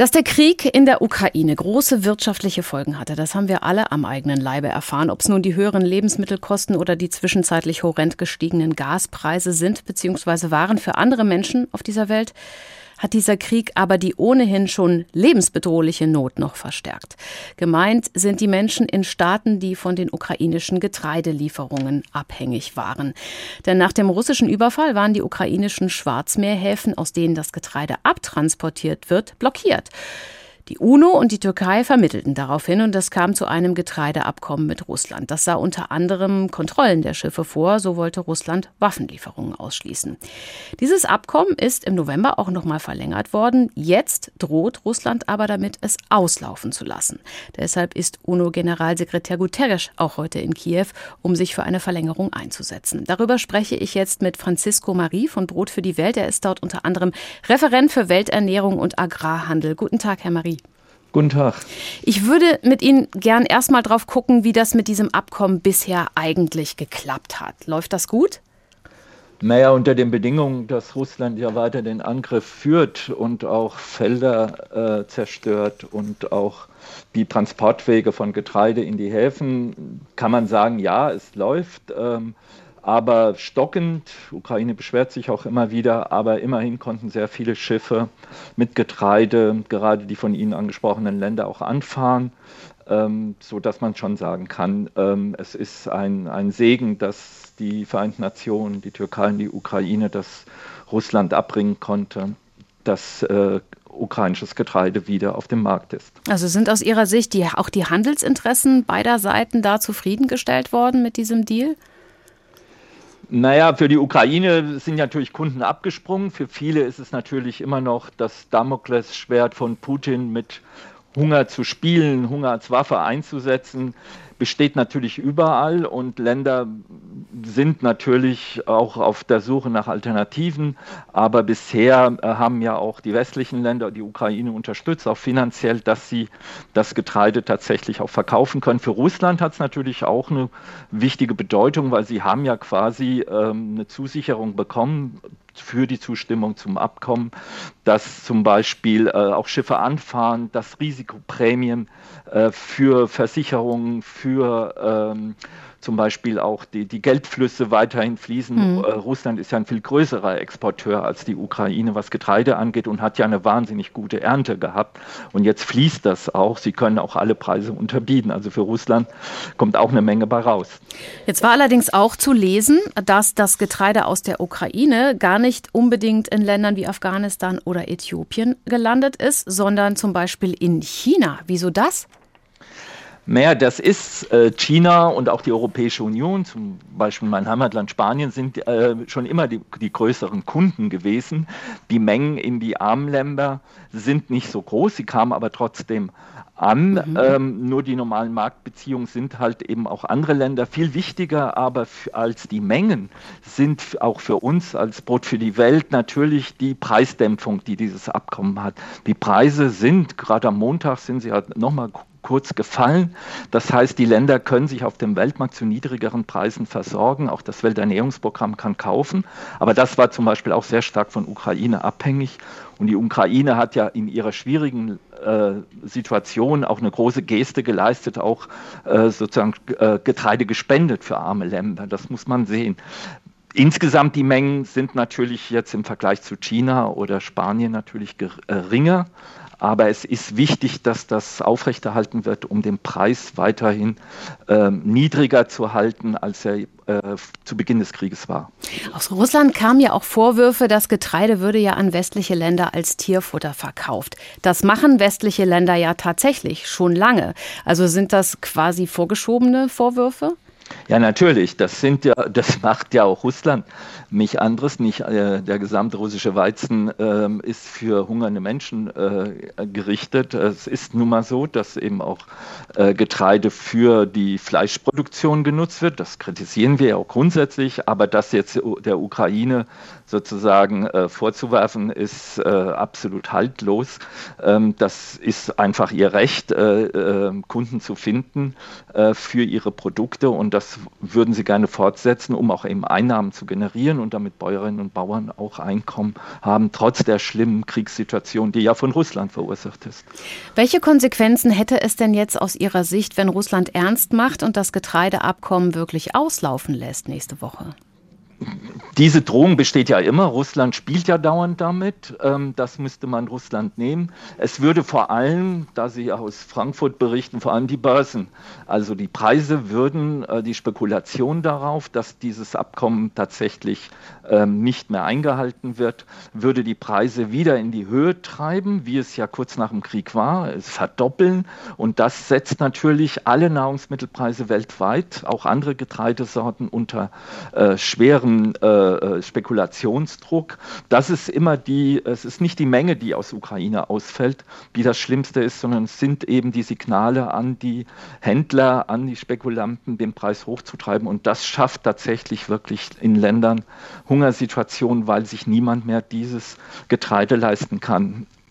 Dass der Krieg in der Ukraine große wirtschaftliche Folgen hatte, das haben wir alle am eigenen Leibe erfahren. Ob es nun die höheren Lebensmittelkosten oder die zwischenzeitlich horrend gestiegenen Gaspreise sind bzw. waren für andere Menschen auf dieser Welt, hat dieser Krieg aber die ohnehin schon lebensbedrohliche Not noch verstärkt. Gemeint sind die Menschen in Staaten, die von den ukrainischen Getreidelieferungen abhängig waren. Denn nach dem russischen Überfall waren die ukrainischen Schwarzmeerhäfen, aus denen das Getreide abtransportiert wird, blockiert. Die UNO und die Türkei vermittelten daraufhin und es kam zu einem Getreideabkommen mit Russland. Das sah unter anderem Kontrollen der Schiffe vor, so wollte Russland Waffenlieferungen ausschließen. Dieses Abkommen ist im November auch nochmal verlängert worden. Jetzt droht Russland aber damit, es auslaufen zu lassen. Deshalb ist UNO-Generalsekretär Guterres auch heute in Kiew, um sich für eine Verlängerung einzusetzen. Darüber spreche ich jetzt mit Francisco Marie von Brot für die Welt. Er ist dort unter anderem Referent für Welternährung und Agrarhandel. Guten Tag, Herr Marie. Guten Tag. Ich würde mit Ihnen gern erstmal drauf gucken, wie das mit diesem Abkommen bisher eigentlich geklappt hat. Läuft das gut? Naja, unter den Bedingungen, dass Russland ja weiter den Angriff führt und auch Felder äh, zerstört und auch die Transportwege von Getreide in die Häfen, kann man sagen, ja, es läuft. Ähm, aber stockend. Ukraine beschwert sich auch immer wieder, aber immerhin konnten sehr viele Schiffe mit Getreide, gerade die von Ihnen angesprochenen Länder, auch anfahren, ähm, so dass man schon sagen kann, ähm, es ist ein, ein Segen, dass die Vereinten Nationen, die Türkei und die Ukraine das Russland abbringen konnte, dass äh, ukrainisches Getreide wieder auf dem Markt ist. Also sind aus Ihrer Sicht die, auch die Handelsinteressen beider Seiten da zufriedengestellt worden mit diesem Deal? Naja, für die Ukraine sind natürlich Kunden abgesprungen. Für viele ist es natürlich immer noch das Damoklesschwert von Putin mit Hunger zu spielen, Hunger als Waffe einzusetzen besteht natürlich überall und Länder sind natürlich auch auf der Suche nach Alternativen. Aber bisher äh, haben ja auch die westlichen Länder, die Ukraine unterstützt, auch finanziell, dass sie das Getreide tatsächlich auch verkaufen können. Für Russland hat es natürlich auch eine wichtige Bedeutung, weil sie haben ja quasi ähm, eine Zusicherung bekommen für die Zustimmung zum Abkommen, dass zum Beispiel äh, auch Schiffe anfahren, dass Risikoprämien äh, für Versicherungen, für ähm, zum Beispiel auch die, die Geldflüsse weiterhin fließen. Mhm. Russland ist ja ein viel größerer Exporteur als die Ukraine, was Getreide angeht und hat ja eine wahnsinnig gute Ernte gehabt. Und jetzt fließt das auch. Sie können auch alle Preise unterbieten. Also für Russland kommt auch eine Menge bei raus. Jetzt war allerdings auch zu lesen, dass das Getreide aus der Ukraine gar nicht unbedingt in Ländern wie Afghanistan oder Äthiopien gelandet ist, sondern zum Beispiel in China. Wieso das? Naja, das ist äh, China und auch die Europäische Union, zum Beispiel mein Heimatland Spanien, sind äh, schon immer die, die, größeren Kunden gewesen. Die Mengen in die armen Länder sind nicht so groß, sie kamen aber trotzdem an. Mhm. Ähm, nur die normalen Marktbeziehungen sind halt eben auch andere Länder. Viel wichtiger aber als die Mengen sind auch für uns als Brot für die Welt natürlich die Preisdämpfung, die dieses Abkommen hat. Die Preise sind, gerade am Montag sind sie halt nochmal kurz gefallen. Das heißt, die Länder können sich auf dem Weltmarkt zu niedrigeren Preisen versorgen. Auch das Welternährungsprogramm kann kaufen. Aber das war zum Beispiel auch sehr stark von Ukraine abhängig. Und die Ukraine hat ja in ihrer schwierigen äh, Situation auch eine große Geste geleistet, auch äh, sozusagen äh, Getreide gespendet für arme Länder. Das muss man sehen. Insgesamt die Mengen sind natürlich jetzt im Vergleich zu China oder Spanien natürlich geringer. Aber es ist wichtig, dass das aufrechterhalten wird, um den Preis weiterhin äh, niedriger zu halten, als er äh, zu Beginn des Krieges war. Aus Russland kamen ja auch Vorwürfe, das Getreide würde ja an westliche Länder als Tierfutter verkauft. Das machen westliche Länder ja tatsächlich schon lange. Also sind das quasi vorgeschobene Vorwürfe? Ja, natürlich. Das sind ja, das macht ja auch Russland nicht anderes. Nicht äh, der gesamte russische Weizen äh, ist für hungernde Menschen äh, gerichtet. Es ist nun mal so, dass eben auch äh, Getreide für die Fleischproduktion genutzt wird. Das kritisieren wir ja auch grundsätzlich. Aber das jetzt der Ukraine sozusagen äh, vorzuwerfen, ist äh, absolut haltlos. Ähm, das ist einfach ihr Recht, Kunden zu finden für ihre Produkte und das das würden sie gerne fortsetzen, um auch eben Einnahmen zu generieren und damit Bäuerinnen und Bauern auch Einkommen haben, trotz der schlimmen Kriegssituation, die ja von Russland verursacht ist. Welche Konsequenzen hätte es denn jetzt aus Ihrer Sicht, wenn Russland ernst macht und das Getreideabkommen wirklich auslaufen lässt nächste Woche? Diese Drohung besteht ja immer. Russland spielt ja dauernd damit. Ähm, das müsste man Russland nehmen. Es würde vor allem, da Sie aus Frankfurt berichten, vor allem die Börsen, also die Preise würden äh, die Spekulation darauf, dass dieses Abkommen tatsächlich ähm, nicht mehr eingehalten wird, würde die Preise wieder in die Höhe treiben, wie es ja kurz nach dem Krieg war, es verdoppeln. Und das setzt natürlich alle Nahrungsmittelpreise weltweit, auch andere Getreidesorten unter äh, schweren äh, äh, Spekulationsdruck. Das ist immer die, es ist nicht die Menge, die aus Ukraine ausfällt, die das Schlimmste ist, sondern es sind eben die Signale an die Händler, an die Spekulanten, den Preis hochzutreiben. Und das schafft tatsächlich wirklich in Ländern Hungersituationen, weil sich niemand mehr dieses Getreide leisten kann.